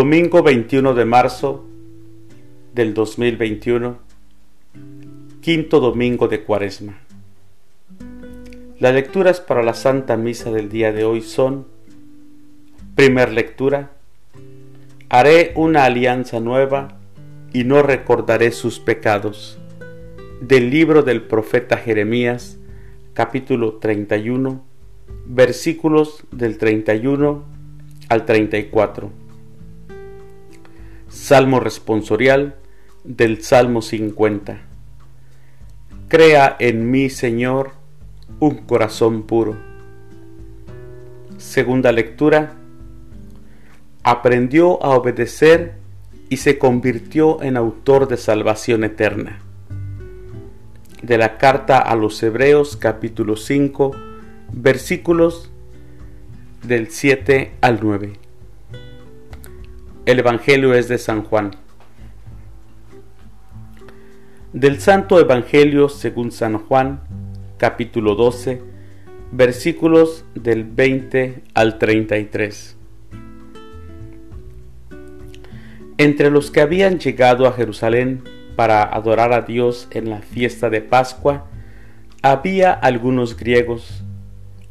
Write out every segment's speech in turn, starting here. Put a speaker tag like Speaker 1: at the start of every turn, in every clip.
Speaker 1: Domingo 21 de marzo del 2021, quinto domingo de Cuaresma. Las lecturas para la Santa Misa del día de hoy son, primer lectura, haré una alianza nueva y no recordaré sus pecados. Del libro del profeta Jeremías, capítulo 31, versículos del 31 al 34. Salmo responsorial del Salmo 50. Crea en mí, Señor, un corazón puro. Segunda lectura. Aprendió a obedecer y se convirtió en autor de salvación eterna. De la carta a los Hebreos capítulo 5 versículos del 7 al 9. El Evangelio es de San Juan. Del Santo Evangelio según San Juan, capítulo 12, versículos del 20 al 33. Entre los que habían llegado a Jerusalén para adorar a Dios en la fiesta de Pascua, había algunos griegos,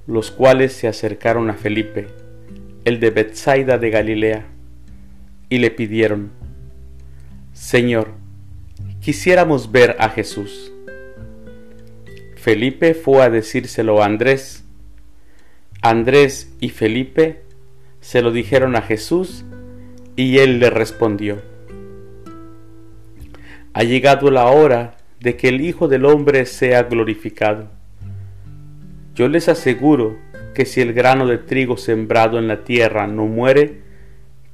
Speaker 1: los cuales se acercaron a Felipe, el de Bethsaida de Galilea y le pidieron, Señor, quisiéramos ver a Jesús. Felipe fue a decírselo a Andrés. Andrés y Felipe se lo dijeron a Jesús y él le respondió, Ha llegado la hora de que el Hijo del Hombre sea glorificado. Yo les aseguro que si el grano de trigo sembrado en la tierra no muere,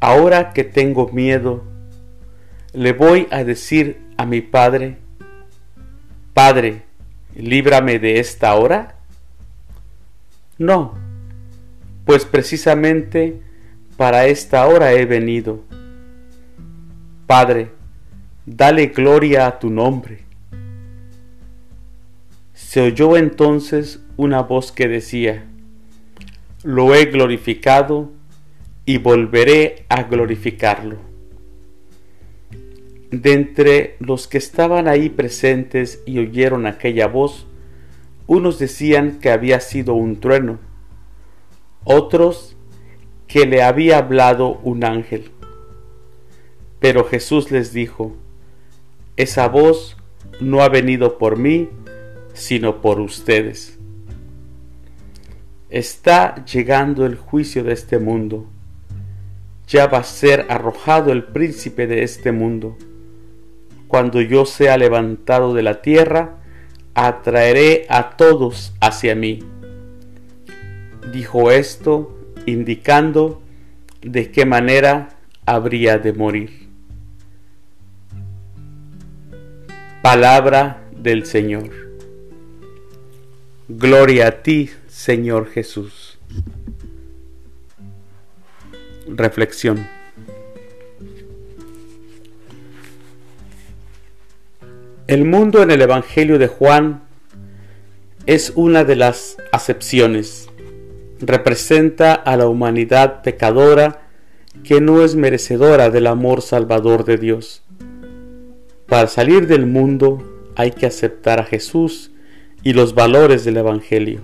Speaker 1: Ahora que tengo miedo, le voy a decir a mi Padre, Padre, líbrame de esta hora. No, pues precisamente para esta hora he venido. Padre, dale gloria a tu nombre. Se oyó entonces una voz que decía, Lo he glorificado y volveré a glorificarlo. De entre los que estaban ahí presentes y oyeron aquella voz, unos decían que había sido un trueno, otros que le había hablado un ángel. Pero Jesús les dijo, esa voz no ha venido por mí, sino por ustedes. Está llegando el juicio de este mundo ya va a ser arrojado el príncipe de este mundo. Cuando yo sea levantado de la tierra, atraeré a todos hacia mí. Dijo esto indicando de qué manera habría de morir. Palabra del Señor. Gloria a ti, Señor Jesús. Reflexión. El mundo en el Evangelio de Juan es una de las acepciones. Representa a la humanidad pecadora que no es merecedora del amor salvador de Dios. Para salir del mundo hay que aceptar a Jesús y los valores del Evangelio.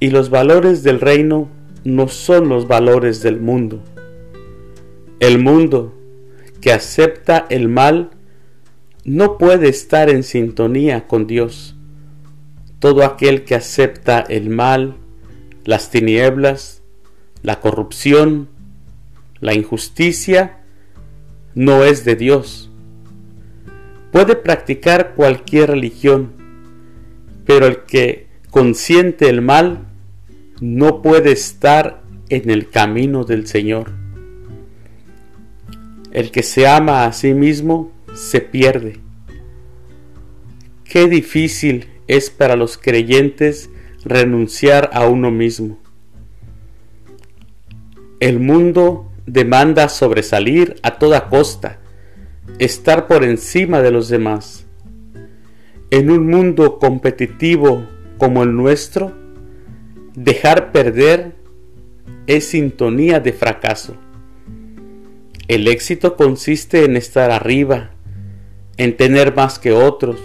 Speaker 1: Y los valores del reino no son los valores del mundo. El mundo que acepta el mal no puede estar en sintonía con Dios. Todo aquel que acepta el mal, las tinieblas, la corrupción, la injusticia, no es de Dios. Puede practicar cualquier religión, pero el que consiente el mal no puede estar en el camino del Señor. El que se ama a sí mismo se pierde. Qué difícil es para los creyentes renunciar a uno mismo. El mundo demanda sobresalir a toda costa, estar por encima de los demás. En un mundo competitivo como el nuestro, dejar perder es sintonía de fracaso. El éxito consiste en estar arriba, en tener más que otros.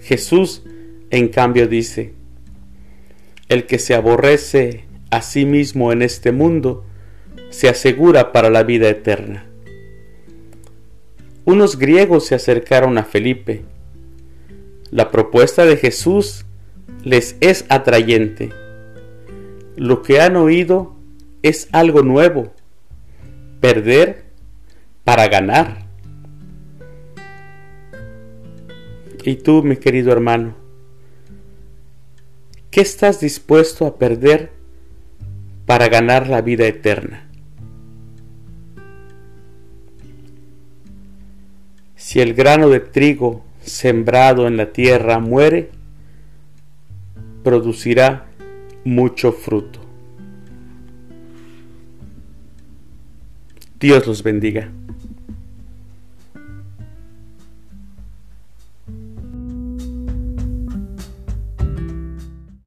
Speaker 1: Jesús, en cambio, dice, el que se aborrece a sí mismo en este mundo, se asegura para la vida eterna. Unos griegos se acercaron a Felipe. La propuesta de Jesús les es atrayente. Lo que han oído es algo nuevo. Perder para ganar. Y tú, mi querido hermano, ¿qué estás dispuesto a perder para ganar la vida eterna? Si el grano de trigo sembrado en la tierra muere, producirá mucho fruto. Dios los bendiga.